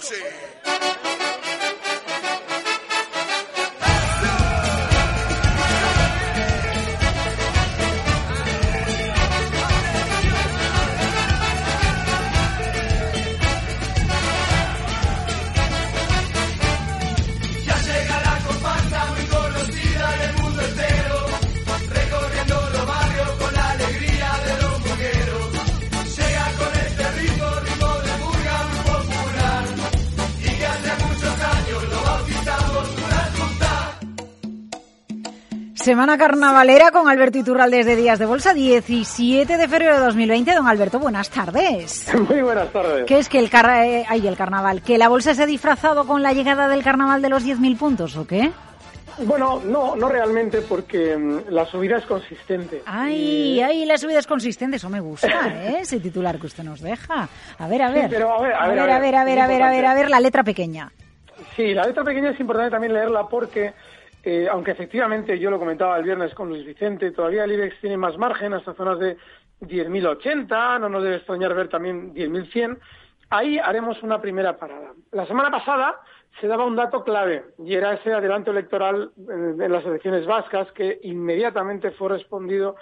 José. Semana carnavalera con Alberto Iturral desde Días de Bolsa, 17 de febrero de 2020. Don Alberto, buenas tardes. Muy buenas tardes. ¿Qué es que el, car eh, ay, el carnaval? ¿Que la bolsa se ha disfrazado con la llegada del carnaval de los 10.000 puntos o qué? Bueno, no, no realmente, porque mm, la subida es consistente. Ay, ay, la subida es consistente, eso me gusta, ¿eh? Ese titular que usted nos deja. A ver, a Sí, ver. pero a ver, a ver, a ver, a ver, a ver, a ver, a ver, a ver, la letra pequeña. Sí, la letra pequeña es importante también leerla porque, eh, aunque efectivamente yo lo comentaba el viernes con Luis Vicente, todavía el IBEX tiene más margen hasta zonas de 10.080, no nos debe extrañar ver también 10.100. Ahí haremos una primera parada. La semana pasada se daba un dato clave y era ese adelanto electoral eh, en las elecciones vascas que inmediatamente fue respondido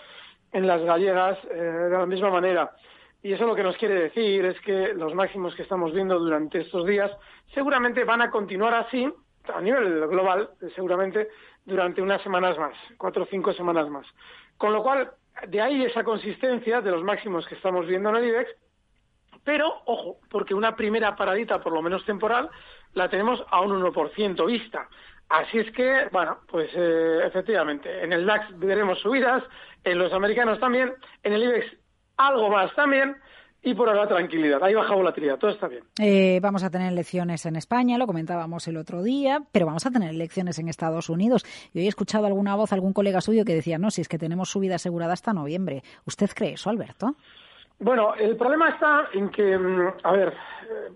en las gallegas eh, de la misma manera. Y eso lo que nos quiere decir es que los máximos que estamos viendo durante estos días seguramente van a continuar así, a nivel global, seguramente durante unas semanas más, cuatro o cinco semanas más. Con lo cual, de ahí esa consistencia de los máximos que estamos viendo en el IBEX, pero ojo, porque una primera paradita, por lo menos temporal, la tenemos a un 1% vista. Así es que, bueno, pues eh, efectivamente, en el DAX veremos subidas, en los americanos también, en el IBEX algo más también, y por ahora tranquilidad. Ahí baja volatilidad, todo está bien. Eh, vamos a tener elecciones en España, lo comentábamos el otro día, pero vamos a tener elecciones en Estados Unidos. Y hoy he escuchado alguna voz, algún colega suyo que decía, no, si es que tenemos subida asegurada hasta noviembre. ¿Usted cree eso, Alberto? Bueno, el problema está en que, mm, a ver,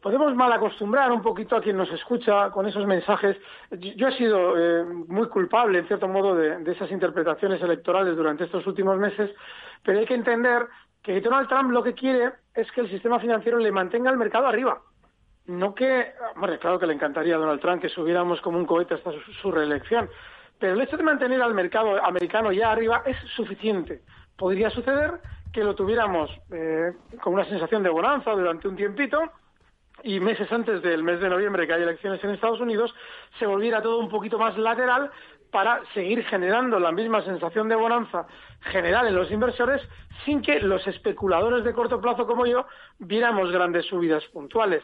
podemos mal acostumbrar un poquito a quien nos escucha con esos mensajes. Yo yo he sido eh, muy culpable, en cierto modo, de, de esas interpretaciones electorales durante estos últimos meses, pero hay que entender que Donald Trump lo que quiere es que el sistema financiero le mantenga el mercado arriba. No que, bueno, claro que le encantaría a Donald Trump que subiéramos como un cohete hasta su, reelección, pero el hecho de mantener al mercado americano ya arriba es suficiente. Podría suceder que lo tuviéramos eh, con una sensación de bonanza durante un tiempito y meses antes del mes de noviembre que hay elecciones en Estados Unidos se volviera todo un poquito más lateral para seguir generando la misma sensación de bonanza general en los inversores sin que los especuladores de corto plazo como yo viéramos grandes subidas puntuales.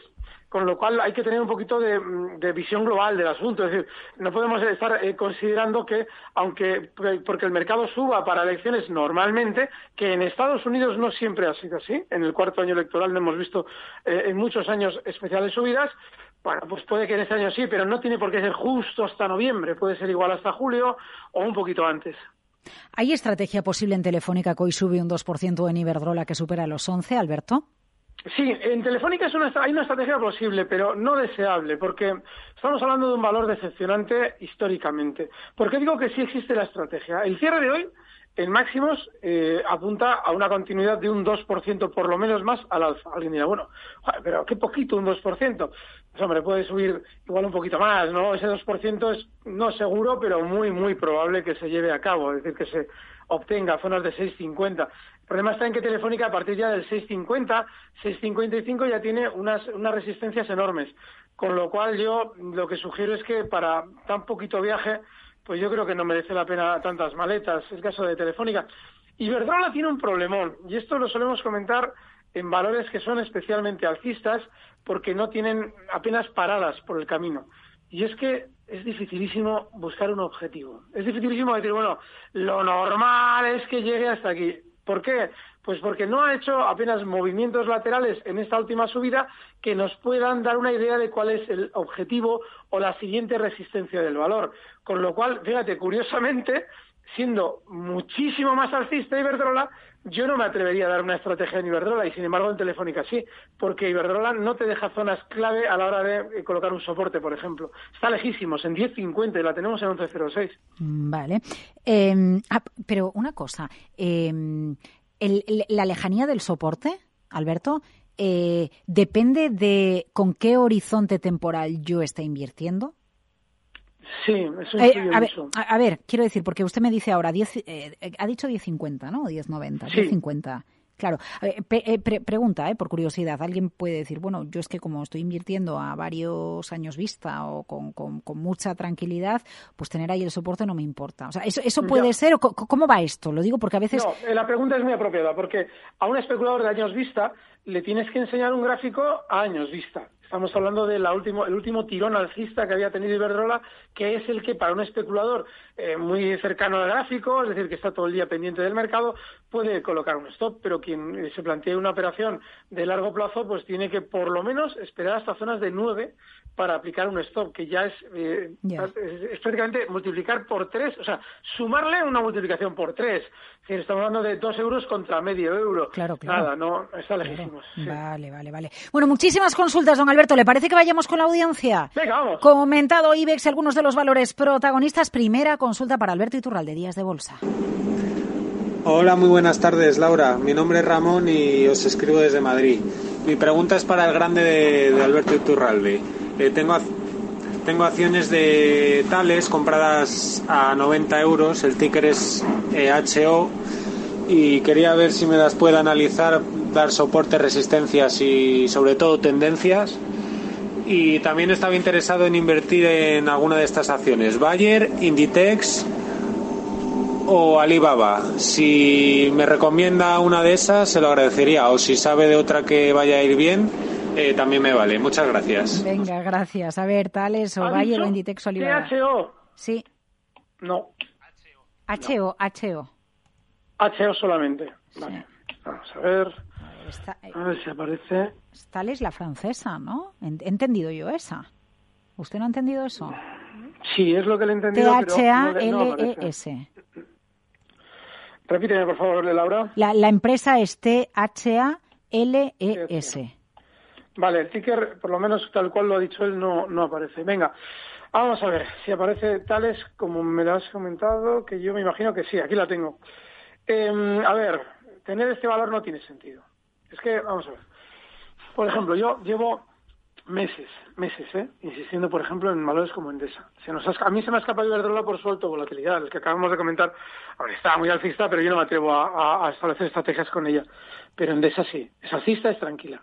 Con lo cual hay que tener un poquito de, mm, de visión global del asunto. Es decir, no podemos estar eh, considerando que, aunque porque el mercado suba para elecciones normalmente, que en Estados Unidos no siempre ha sido así. En el cuarto año electoral no hemos visto eh, en muchos años especiales subidas. Bueno, pues puede que en este año sí, pero no tiene por qué ser justo hasta noviembre. Puede ser igual hasta julio o un poquito antes. ¿Hay estrategia posible en Telefónica que hoy sube un 2% en Iberdrola que supera los 11, Alberto? Sí, en Telefónica es una, hay una estrategia posible, pero no deseable, porque estamos hablando de un valor decepcionante históricamente. ¿Por qué digo que sí existe la estrategia? El cierre de hoy, en máximos, eh, apunta a una continuidad de un 2% por lo menos más al alza. Alguien dirá, bueno, pero qué poquito, un 2%. Pues hombre, puede subir igual un poquito más, ¿no? Ese 2% es no seguro, pero muy, muy probable que se lleve a cabo, es decir, que se obtenga zonas de 6,50. El problema está en que Telefónica a partir ya del 6,50, 6,55 ya tiene unas, unas resistencias enormes. Con lo cual yo lo que sugiero es que para tan poquito viaje, pues yo creo que no merece la pena tantas maletas. Es caso de Telefónica. Iberdrola tiene un problemón, y esto lo solemos comentar en valores que son especialmente alcistas porque no tienen apenas paradas por el camino. Y es que es dificilísimo buscar un objetivo. Es dificilísimo decir, bueno, lo normal es que llegue hasta aquí. ¿Por qué? Pues porque no ha hecho apenas movimientos laterales en esta última subida que nos puedan dar una idea de cuál es el objetivo o la siguiente resistencia del valor. Con lo cual, fíjate, curiosamente, siendo muchísimo más alcista Iberdrola, yo no me atrevería a dar una estrategia en Iberdrola y sin embargo en Telefónica sí, porque Iberdrola no te deja zonas clave a la hora de eh, colocar un soporte, por ejemplo. Está lejísimos, en 10.50 y la tenemos en 11.06. Mm, vale. Em, ah, pero una cosa, em, la lejanía del soporte, Alberto, eh, depende de con qué horizonte temporal yo esté invirtiendo. Sí, eso eh, a, ver, a, ver, quiero decir, porque usted me dice ahora, 10, eh, ha dicho 10.50, ¿no? 10.90, sí. 10.50. Claro, eh, pregunta, eh, por curiosidad, alguien puede decir, bueno, yo es que como estoy invirtiendo a varios años vista o con, con, mucha tranquilidad, pues tener ahí el soporte no me importa. O sea, ¿eso, eso puede ser? O ¿Cómo va esto? Lo digo porque a veces... No, la pregunta es muy apropiada, porque a un especulador de años vista le tienes que enseñar un gráfico a años vista. Estamos hablando del último, el último tirón alcista que había tenido Iberdrola, que es el que para un especulador eh, muy cercano al gráfico, es decir, que está todo el día pendiente del mercado, puede colocar un stop, pero quien eh, se plantee una operación de largo plazo, pues tiene que por lo menos esperar hasta zonas de 9 para aplicar un stop, que ya es, eh, es, prácticamente multiplicar por 3, o sea, sumarle una multiplicación por 3. estamos hablando de 2 euros contra medio euro. Claro, claro. Nada, no, está lejísimos. Vale, vale, vale. Bueno, muchísimas consultas, don Alberto. ¿Le parece que vayamos con la audiencia? Venga, vamos. Comentado IBEX algunos de los valores protagonistas. Primera consulta para Alberto Iturral de Días de Bolsa. Hola, muy buenas tardes, Laura. Mi nombre es Ramón y os escribo desde Madrid. Mi pregunta es para el grande de, Alberto Iturralde. Eh, tengo, tengo acciones de Tales compradas a 90 euros, el ticker es HO y quería ver si me las puede analizar, dar soporte, resistencias y sobre todo tendencias. Y también estaba interesado en invertir en alguna de estas acciones, Bayer, Inditex o Alibaba. Si me recomienda una de esas, se lo agradecería. O si sabe de otra que vaya a ir bien, eh, también me vale. Muchas gracias. Venga, gracias. A ver, tales o Bayer o Inditex o Alibaba. HO? Sí. No. HO, HO. HO solamente. Vale. Vamos a ver. A ver si aparece. Tales la francesa, ¿no? He entendido yo esa. ¿Usted no ha entendido eso? Sí, es lo que le he entendido. T-H-A-L-E-S. Repíteme, por favor, Laura. La, la empresa es T-H-A-L-E-S. Vale, el ticker, por lo menos tal cual lo ha dicho él, no, no aparece. Venga, vamos a ver si aparece tales como me lo has comentado, que yo me imagino que sí, aquí la tengo. Em, a ver, tener este valor no tiene sentido. Es que, vamos a ver. Por ejemplo, yo llevo meses, meses, ¿eh? insistiendo, por ejemplo, en valores como Endesa. Se nos a mí se me ha escapado Iberdrola por su volatilidad, el que acabamos de comentar. Ahora está muy alcista, pero yo no me atrevo a, establecer estrategias con ella. Pero Endesa sí, es alcista, es tranquila.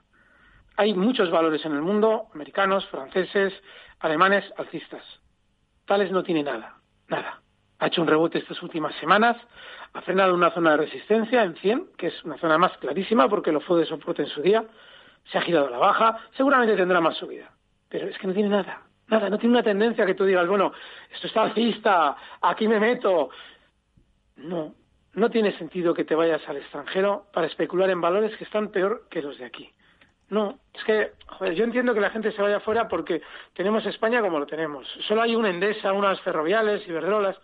Hay muchos valores en el mundo, americanos, franceses, alemanes, alcistas. Tales no tiene nada, nada. Ha hecho un rebote estas últimas semanas, ha frenado una zona de resistencia en 100, que es una zona más clarísima porque lo fue de soporte en su día, se ha girado a la baja, seguramente tendrá más subida. Pero es que no tiene nada, nada, no tiene una tendencia que tú digas, bueno, esto está alcista, aquí me meto. No, no tiene sentido que te vayas al extranjero para especular en valores que están peor que los de aquí. No, es que joder, yo entiendo que la gente se vaya afuera porque tenemos España como lo tenemos. Solo hay una Endesa, unas ferroviales, Iberdrolas,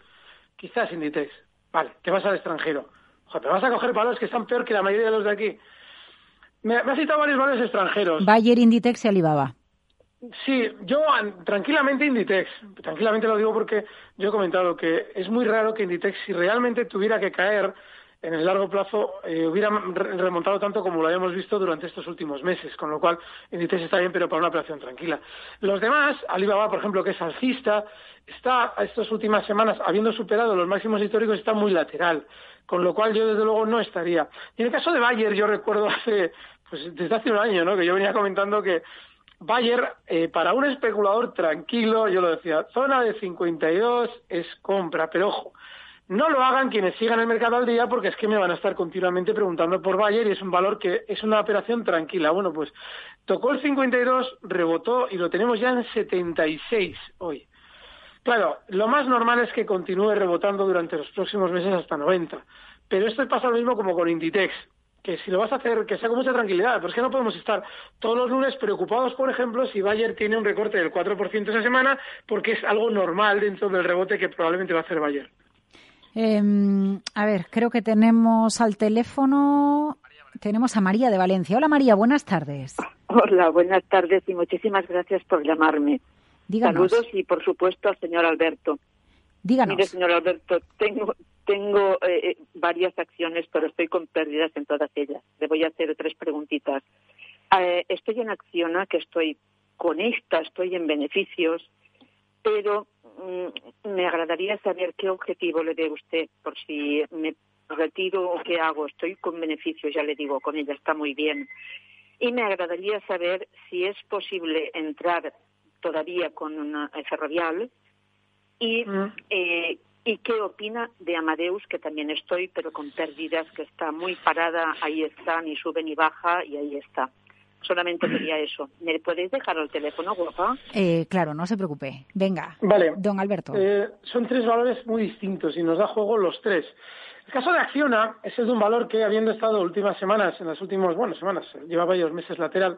quizás Inditex. Vale, te vas al extranjero. Joder, te vas a coger valores que están peor que la mayoría de los de aquí. Me, ha citado varios valores extranjeros. Bayer, Inditex y Alibaba. Sí, yo tranquilamente Inditex. Tranquilamente lo digo porque yo he comentado que es muy raro que Inditex, si realmente tuviera que caer en el largo plazo eh, hubiera re- remontado tanto como lo habíamos visto durante estos últimos meses, con lo cual Inditex está bien, pero para una operación tranquila. Los demás, Alibaba, por ejemplo, que es alcista, está estas últimas semanas, habiendo superado los máximos históricos, está muy lateral, con lo cual yo desde luego no estaría. Y en el caso de Bayer, yo recuerdo hace, pues desde hace un año, ¿no? que yo venía comentando que Bayer, eh, para un especulador tranquilo, yo lo decía, zona de 52 es compra, pero ojo, no lo hagan quienes sigan el mercado al día porque es que me van a estar continuamente preguntando por Bayer y es un valor que es una operación tranquila. Bueno, pues tocó el 52, rebotó y lo tenemos ya en 76 hoy. Claro, lo más normal es que continúe rebotando durante los próximos meses hasta 90. Pero esto pasa lo mismo como con Inditex, que si lo vas a hacer, que sea con mucha tranquilidad, pero es que no podemos estar todos los lunes preocupados, por ejemplo, si Bayer tiene un recorte del 4% esa semana, porque es algo normal dentro del rebote que probablemente va a hacer Bayer. Eh, a ver, creo que tenemos al teléfono. Tenemos a María de Valencia. Hola María, buenas tardes. Hola, buenas tardes y muchísimas gracias por llamarme. Díganos. Saludos y por supuesto al señor Alberto. Díganos. Mire, señor Alberto, tengo tengo eh, varias acciones, pero estoy con pérdidas en todas ellas. Le voy a hacer tres preguntitas. Eh, estoy en Acciona, que estoy con esta, estoy en beneficios, pero me agradaría saber qué objetivo le dé usted, por si me retiro o qué hago. Estoy con beneficios, ya le digo, con ella está muy bien. Y me agradaría saber si es posible entrar todavía con una ferrovial y, eh, y qué opina de Amadeus, que también estoy, pero con pérdidas, que está muy parada, ahí está, ni sube ni baja y ahí está. Solamente quería eso. ¿Me podéis dejar el teléfono, guapa? Eh, claro, no se preocupe. Venga, Vale. don Alberto. Eh, son tres valores muy distintos y nos da juego los tres. El caso de Acciona es el de un valor que, habiendo estado últimas semanas, en las últimas, bueno, semanas, lleva varios meses lateral,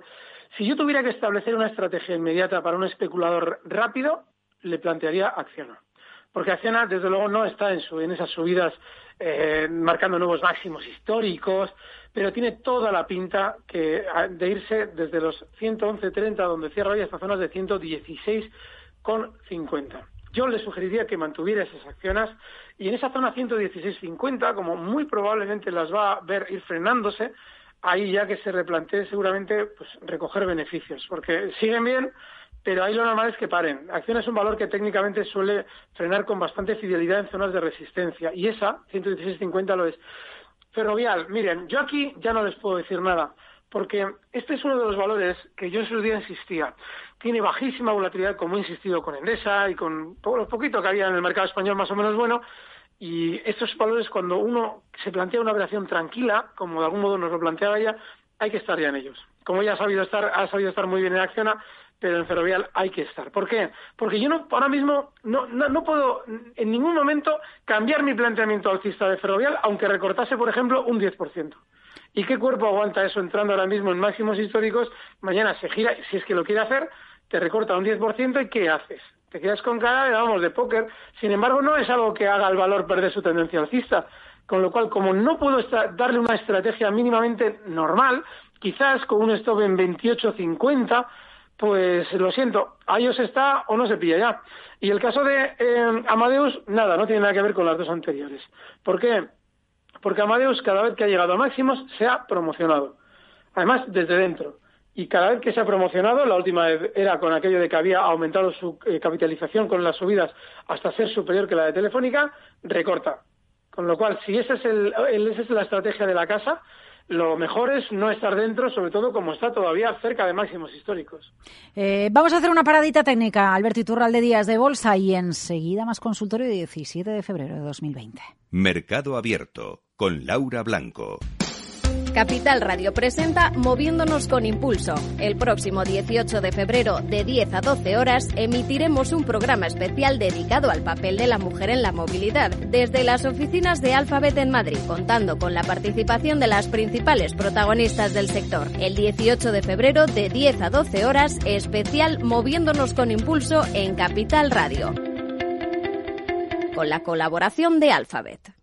si yo tuviera que establecer una estrategia inmediata para un especulador rápido, le plantearía Acciona. Porque Acciona, desde luego, no está en, su, en esas subidas eh, marcando nuevos máximos históricos, pero tiene toda la pinta que, de irse desde los 111.30, donde cierra hoy, hasta zonas de 116,50. Yo le sugeriría que mantuviera esas acciones y en esa zona 116.50, como muy probablemente las va a ver ir frenándose, ahí ya que se replantee seguramente pues, recoger beneficios, porque siguen bien, pero ahí lo normal es que paren. Acción es un valor que técnicamente suele frenar con bastante fidelidad en zonas de resistencia y esa 116.50 lo es. Ferrovial, miren, yo aquí ya no les puedo decir nada, porque este es uno de los valores que yo en su día insistía. Tiene bajísima volatilidad, como he insistido con Endesa y con lo poquito que había en el mercado español más o menos bueno, y estos valores cuando uno se plantea una operación tranquila, como de algún modo nos lo planteaba ella, hay que estar ya en ellos. Como ella ha sabido estar, ha sabido estar muy bien en Acciona, pero en Ferrovial hay que estar. ¿Por qué? Porque yo no, ahora mismo no, no, no, puedo en ningún momento cambiar mi planteamiento alcista de Ferrovial, aunque recortase, por ejemplo, un 10%. ¿Y qué cuerpo aguanta eso entrando ahora mismo en máximos históricos? Mañana se gira, si es que lo quiere hacer, te recorta un 10% y ¿qué haces? Te quedas con cara de, vamos, de póker. Sin embargo, no es algo que haga el valor perder su tendencia alcista. Con lo cual, como no puedo darle una estrategia mínimamente normal, quizás con un stop en 28.50, pues lo siento, ahí os está o no se pilla ya. Y el caso de eh, Amadeus, nada, no tiene nada que ver con las dos anteriores. ¿Por qué? Porque Amadeus cada vez que ha llegado a máximos se ha promocionado. Además, desde dentro. Y cada vez que se ha promocionado, la última era con aquello de que había aumentado su eh, capitalización con las subidas hasta ser superior que la de Telefónica, recorta. Con lo cual, si es, el, esa es la estrategia de la casa, lo mejor es no estar dentro, sobre todo como está todavía cerca de máximos históricos. Eh, vamos a hacer una paradita técnica, Alberto Iturralde Díaz de Bolsa, y enseguida más consultorio de 17 de febrero de 2020. Mercado Abierto, con Laura Blanco. Capital Radio presenta Moviéndonos con Impulso. El próximo 18 de febrero, de 10 a 12 horas, emitiremos un programa especial dedicado al papel de la mujer en la movilidad, desde las oficinas de Alphabet en Madrid, contando con la participación de las principales protagonistas del sector. El 18 de febrero, de 10 a 12 horas, especial Moviéndonos con Impulso en Capital Radio. Con la colaboración de Alphabet.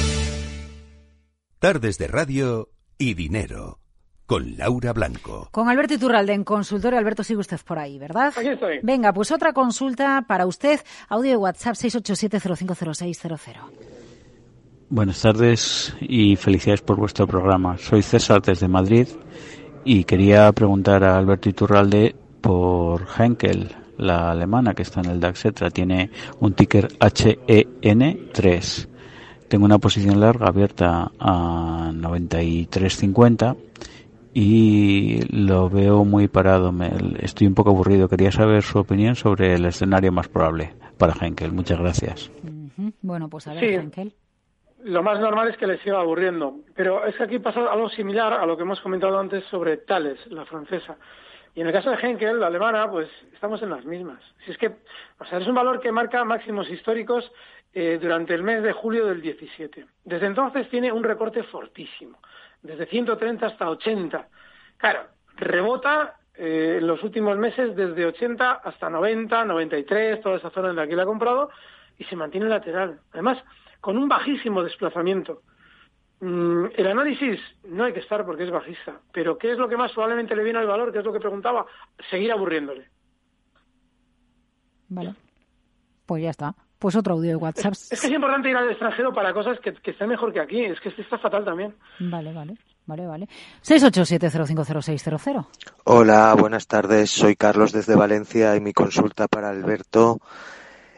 Tardes de radio y dinero. Con Laura Blanco. Con Alberto Iturralde en consultorio. Alberto, sigue usted por ahí, ¿verdad? Aquí estoy. Venga, pues otra consulta para usted. Audio de WhatsApp 687050600. Buenas tardes y felicidades por vuestro programa. Soy César desde Madrid y quería preguntar a Alberto Iturralde por Henkel, la alemana que está en el DAX. Tiene un ticker HEN3. Tengo una posición larga abierta a 93.50 y lo veo muy parado. Me, estoy un poco aburrido. Quería saber su opinión sobre el escenario más probable para Henkel. Muchas gracias. Uh -huh. Bueno, pues a ver, Sí. Henkel. Lo más normal es que le siga aburriendo. Pero es que aquí pasa algo similar a lo que hemos comentado antes sobre Thales, la francesa. Y en el caso de Henkel, la alemana, pues estamos en las mismas. Si es que, o sea, es un valor que marca máximos históricos eh, durante el mes de julio del 17. Desde entonces tiene un recorte fortísimo, desde 130 hasta 80. Claro, rebota eh, en los últimos meses desde 80 hasta 90, 93, toda esa zona en la que la ha comprado, y se mantiene lateral. Además, con un bajísimo desplazamiento. Mm, el análisis no hay que estar porque es bajista, pero ¿qué es lo que más probablemente le viene al valor? ¿Qué es lo que preguntaba? Seguir aburriéndole. Vale. Pues ya está. Pues otro audio de WhatsApp. Es que es importante ir al extranjero para cosas que, que estén mejor que aquí. Es que está fatal también. Vale, vale. Vale, vale. 687050600. Hola, buenas tardes. Soy Carlos desde Valencia y mi consulta para Alberto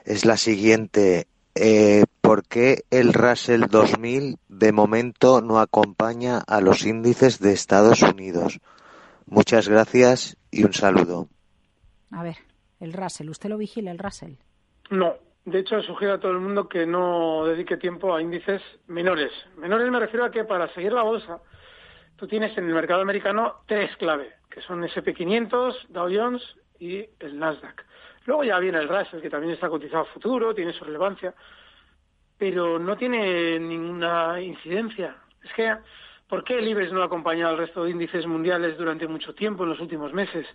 es la siguiente. Eh, ¿Por qué el Russell 2000 de momento no acompaña a los índices de Estados Unidos? Muchas gracias y un saludo. A ver, el Russell. ¿Usted lo vigila, el Russell? No. De hecho, sugiero a todo el mundo que no dedique tiempo a índices menores. Menores me refiero a que para seguir la bolsa, tú tienes en el mercado americano tres clave, que son SP500, Dow Jones y el Nasdaq. Luego ya viene el Russell, que también está cotizado a futuro, tiene su relevancia, pero no tiene ninguna incidencia. Es que, ¿por qué el IBEX no ha acompañado al resto de índices mundiales durante mucho tiempo, en los últimos meses?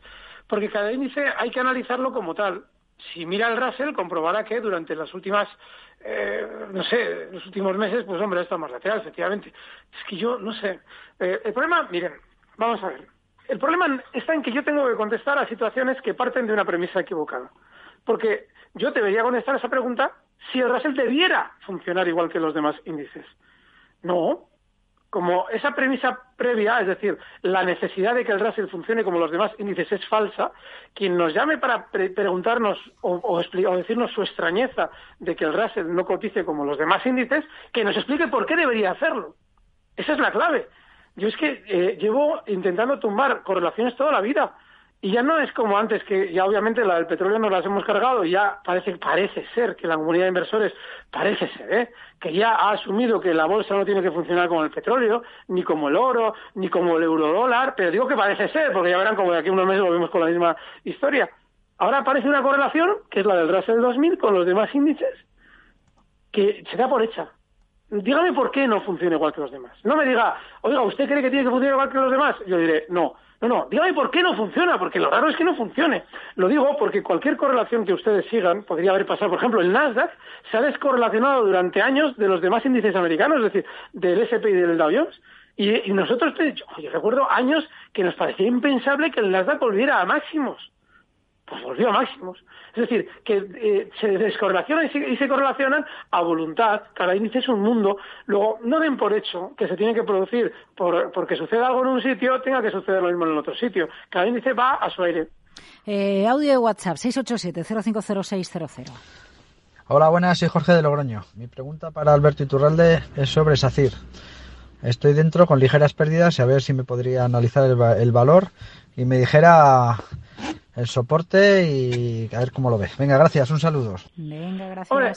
Porque cada índice hay que analizarlo como tal. Si mira el Russell, comprobará que durante las últimas, eh, no sé, los últimos meses, pues hombre, está más lateral, efectivamente. Es que yo, no sé. Eh, el problema, miren, vamos a ver. El problema está en que yo tengo que contestar a situaciones que parten de una premisa equivocada. Porque yo debería contestar esa pregunta si el Russell debiera funcionar igual que los demás índices. No. Como esa premisa previa, es decir, la necesidad de que el Russell funcione como los demás índices es falsa, quien nos llame para pre preguntarnos o, decirnos su extrañeza de que el Russell no cotice como los demás índices, que nos explique por qué debería hacerlo. Esa es la clave. Yo es que eh, llevo intentando tumbar correlaciones toda la vida. Y ya no es como antes, que ya obviamente la del petróleo nos las hemos cargado y ya parece, parece ser que la comunidad de inversores, parece ser, ¿eh? que ya ha asumido que la bolsa no tiene que funcionar como el petróleo, ni como el oro, ni como el eurodólar, pero digo que parece ser, porque ya verán como de aquí unos meses volvemos con la misma historia. Ahora aparece una correlación, que es la del Russell 2000, con los demás índices, que se da por hecha. Dígame por qué no funciona igual que los demás. No me diga, oiga, ¿usted cree que tiene que funcionar igual que los demás? Yo diré, no. No, no, dígame por qué no funciona, porque lo raro es que no funcione. Lo digo porque cualquier correlación que ustedes sigan podría haber pasado. Por ejemplo, el Nasdaq se ha descorrelacionado durante años de los demás índices americanos, es decir, del SP y del Dow Jones. Y, y nosotros, yo recuerdo años que nos parecía impensable que el Nasdaq volviera a máximos. Pues volvió a máximos. Es decir, que eh, se descorrelacionan y se, y se, correlacionan a voluntad. Cada índice es un mundo. Luego, no den por hecho que se tiene que producir por, porque suceda algo en un sitio, tenga que suceder lo mismo en el otro sitio. Cada índice va a su aire. Eh, audio de WhatsApp 687-050600. Hola, buenas, soy Jorge de Logroño. Mi pregunta para Alberto Iturralde es sobre SACIR. Estoy dentro con ligeras pérdidas y a ver si me podría analizar el, va- el valor y me dijera el soporte y a ver cómo lo ve. Venga, gracias, un saludo. Venga, gracias. Hombre,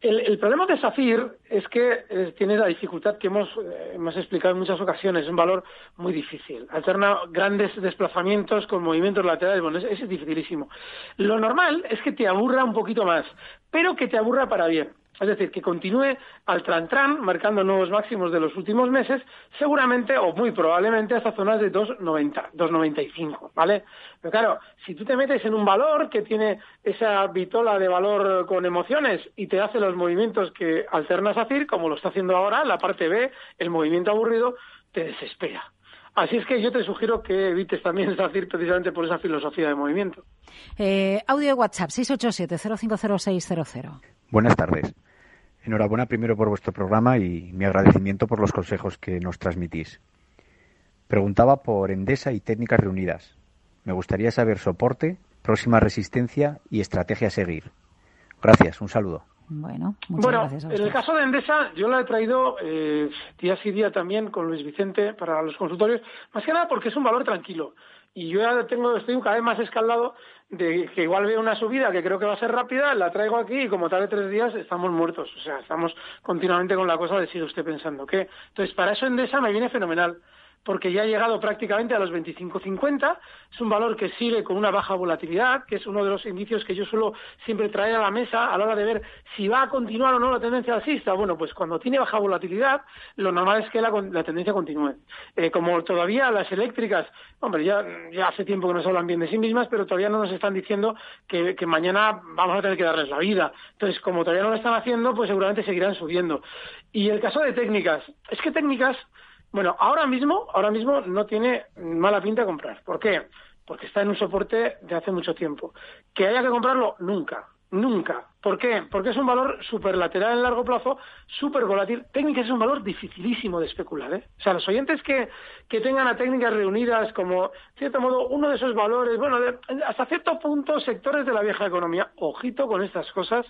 el, el problema de SACIR es que eh, tiene la dificultad que hemos, eh, hemos explicado en muchas ocasiones, es un valor muy difícil. Alterna grandes desplazamientos con movimientos laterales, bueno, es, es dificilísimo. Lo normal es que te aburra un poquito más, pero que te aburra para bien. Es decir, que continúe al tran-tran, marcando nuevos máximos de los últimos meses, seguramente o muy probablemente hasta zonas de 2,90, 2,95, ¿vale? Pero claro, si tú te metes en un valor que tiene esa vitola de valor con emociones y te hace los movimientos que alternas a CIR, como lo está haciendo ahora, la parte B, el movimiento aburrido, te desespera. Así es que yo te sugiero que evites también SACIR precisamente por esa filosofía de movimiento. Eh, audio de WhatsApp 687-050600. Buenas tardes. Enhorabuena primero por vuestro programa y mi agradecimiento por los consejos que nos transmitís. Preguntaba por Endesa y técnicas reunidas. Me gustaría saber soporte, próxima resistencia y estrategia a seguir. Gracias, un saludo. Bueno, muchas Bueno, gracias a en el caso de Endesa, yo la he traído eh, día sí día también con Luis Vicente para los consultorios, más que nada porque es un valor tranquilo. Y yo ya tengo, estoy cada vez más escaldado de que igual veo una subida que creo que va a ser rápida, la traigo aquí y como tarde tres días estamos muertos. O sea, estamos continuamente con la cosa de sigue usted pensando qué. Entonces, para eso Endesa me viene fenomenal porque ya ha llegado prácticamente a los 25.50. Es un valor que sigue con una baja volatilidad, que es uno de los indicios que yo suelo siempre traer a la mesa a la hora de ver si va a continuar o no la tendencia alcista. Bueno, pues cuando tiene baja volatilidad, lo normal es que la, la tendencia continúe. Eh, como todavía las eléctricas, hombre, ya, hace tiempo que nos hablan bien de sí mismas, pero todavía no nos están diciendo que mañana vamos a tener que darles la vida. Entonces, como todavía no lo están haciendo, pues seguramente seguirán subiendo. Y el caso de técnicas, es que técnicas bueno, ahora mismo, ahora mismo no tiene mala pinta comprar. ¿Por qué? Porque está en un soporte de hace mucho tiempo. ¿Que haya que comprarlo? Nunca. Nunca. ¿Por qué? Porque es un valor superlateral en largo plazo, súper volátil. Técnicas es un valor dificilísimo de especular. ¿eh? O sea, los oyentes que, que tengan a técnicas reunidas como, de cierto modo, uno de esos valores, bueno, de, hasta cierto punto, sectores de la vieja economía, ojito con estas cosas,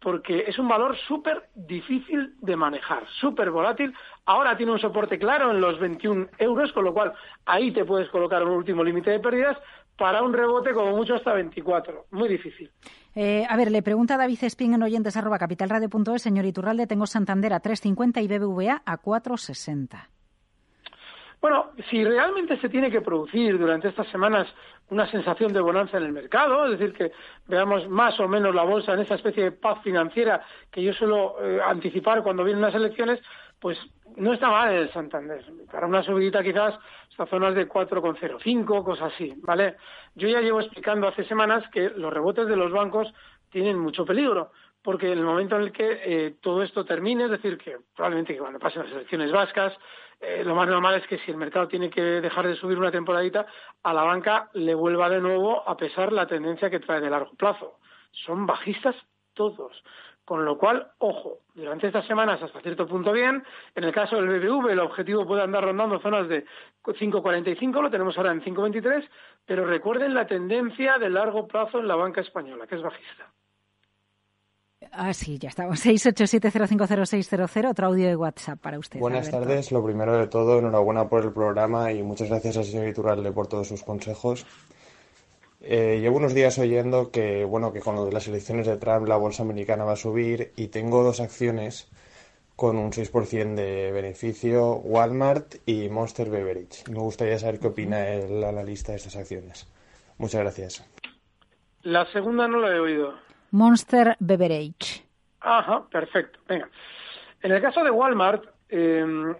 porque es un valor súper difícil de manejar, súper volátil. Ahora tiene un soporte claro en los 21 euros, con lo cual ahí te puedes colocar un último límite de pérdidas para un rebote como mucho hasta 24. Muy difícil. Eh, a ver, le pregunta David Espín en oyentes arroba capitalradio.es, señor Iturralde, tengo Santander a 3.50 y BBVA a 4.60. Bueno, si realmente se tiene que producir durante estas semanas una sensación de bonanza en el mercado, es decir, que veamos más o menos la bolsa en esa especie de paz financiera que yo suelo eh, anticipar cuando vienen las elecciones, pues no está mal el Santander. Para una subidita quizás hasta zonas de 4,05, cosas así, ¿vale? Yo ya llevo explicando hace semanas que los rebotes de los bancos tienen mucho peligro, porque en el momento en el que eh, todo esto termine, es decir, que probablemente que cuando pasen las elecciones vascas, eh, lo más normal es que si el mercado tiene que dejar de subir una temporadita, a la banca le vuelva de nuevo a pesar la tendencia que trae de largo plazo. Son bajistas todos. Con lo cual, ojo, durante estas semanas hasta cierto punto bien. En el caso del BBV, el objetivo puede andar rondando zonas de 5,45, lo tenemos ahora en 5,23, pero recuerden la tendencia de largo plazo en la banca española, que es bajista. Ah, sí, ya estamos. 687050600, otro audio de WhatsApp para usted. Buenas Alberto. tardes, lo primero de todo, enhorabuena por el programa y muchas gracias al señor Iturralde por todos sus consejos. Eh, llevo unos días oyendo que, bueno, que con lo de las elecciones de Trump la bolsa americana va a subir y tengo dos acciones con un 6% de beneficio, Walmart y Monster Beverage. Me gustaría saber qué opina el analista de estas acciones. Muchas gracias. La segunda no la he oído. Monster Beverage. Ajá, perfecto. Venga. En el caso de Walmart, eh,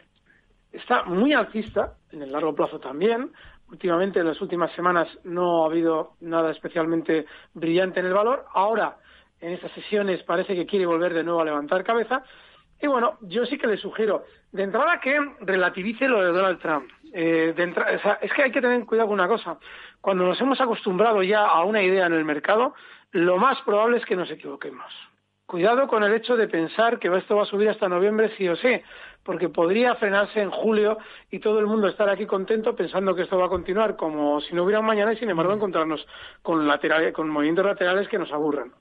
está muy alcista, en el largo plazo también. Últimamente, en las últimas semanas, no ha habido nada especialmente brillante en el valor. Ahora, en estas sesiones, parece que quiere volver de nuevo a levantar cabeza. Y bueno, yo sí que le sugiero, de entrada, que relativice lo de Donald Trump. Eh, de entra- o sea, es que hay que tener cuidado con una cosa. Cuando nos hemos acostumbrado ya a una idea en el mercado, lo más probable es que nos equivoquemos. Cuidado con el hecho de pensar que esto va a subir hasta noviembre sí o sí, porque podría frenarse en julio y todo el mundo estar aquí contento pensando que esto va a continuar como si no hubiera un mañana y sin embargo encontrarnos con, con movimientos laterales que nos aburran.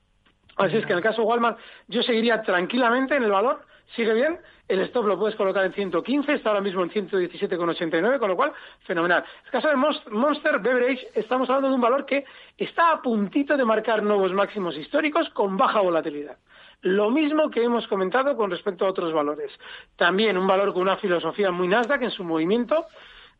Así es que en el caso Walmart yo seguiría tranquilamente en el valor, sigue bien, el stop lo puedes colocar en 115, está ahora mismo en 117,89, con lo cual, fenomenal. En el caso de Monster Beverage, estamos hablando de un valor que está a puntito de marcar nuevos máximos históricos con baja volatilidad. Lo mismo que hemos comentado con respecto a otros valores. También un valor con una filosofía muy Nasdaq en su movimiento,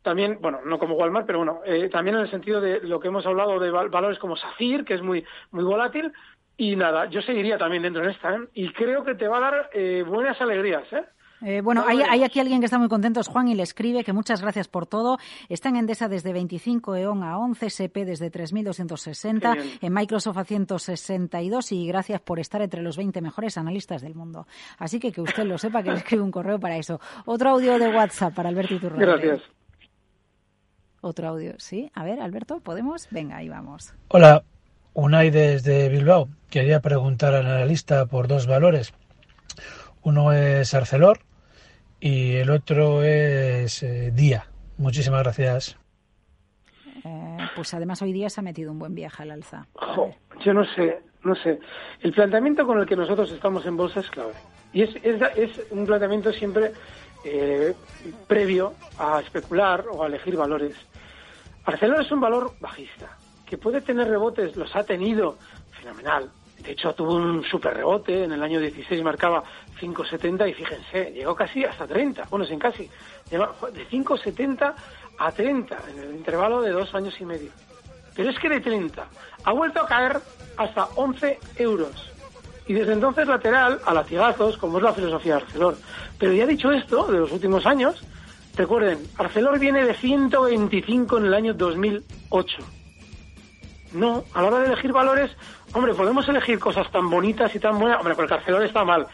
también, bueno, no como Walmart, pero bueno, eh, también en el sentido de lo que hemos hablado de valores como SACIR, que es muy, muy volátil, y nada, yo seguiría también dentro de esta, ¿eh? y creo que te va a dar eh, buenas alegrías, ¿eh? Eh, bueno, hay, aquí alguien que está muy contento, es Juan, y le escribe que muchas gracias por todo. Está en Endesa desde 25 EON a 11, SP desde 3.260, en Microsoft a 162 y gracias por estar entre los 20 mejores analistas del mundo. Así que que usted lo sepa, que le escribe un correo para eso. Otro audio de WhatsApp para Alberto Iturralde. Gracias. Otro audio, sí. A ver, Alberto, ¿podemos? Venga, ahí vamos. Hola, Unai desde Bilbao. Quería preguntar al analista por dos valores. Uno es Arcelor y el otro es eh, Día. Muchísimas gracias. Eh, pues además hoy día se ha metido un buen viaje al alza. yo no sé, no sé. El planteamiento con el que nosotros estamos en bolsa es clave. Y es, es, un planteamiento siempre eh, previo a especular o a elegir valores. Arcelor es un valor bajista, que puede tener rebotes, los ha tenido, fenomenal. De hecho, tuvo un super rebote, en el año 16 marcaba 5,70 y fíjense, llegó casi hasta 30, bueno, sin casi, de 5,70 a 30 en el intervalo de dos años y medio. Pero es que de 30 ha vuelto a caer hasta 11 euros. Y desde entonces lateral a latigazos, como es la filosofía de Arcelor. Pero ya dicho esto, de los últimos años, recuerden, Arcelor viene de 125 en el año 2008. No, a la hora de elegir valores, hombre, podemos elegir cosas tan bonitas y tan buenas. Hombre, porque Arcelor está mal.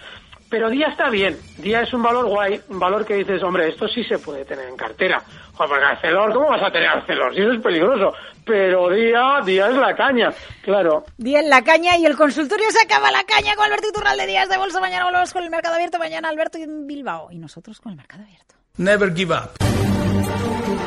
Pero día está bien. Día es un valor guay, un valor que dices, hombre, esto sí se puede tener en cartera. Joder, porque Arcelor, ¿cómo vas a tener Arcelor? Si eso es peligroso. Pero día, día es la caña, claro. Día es la caña y el consultorio se acaba la caña con Alberto Iturral de Días de Bolsa. Mañana volvemos con el mercado abierto. Mañana Alberto en Bilbao. Y nosotros con el mercado abierto. Never give up.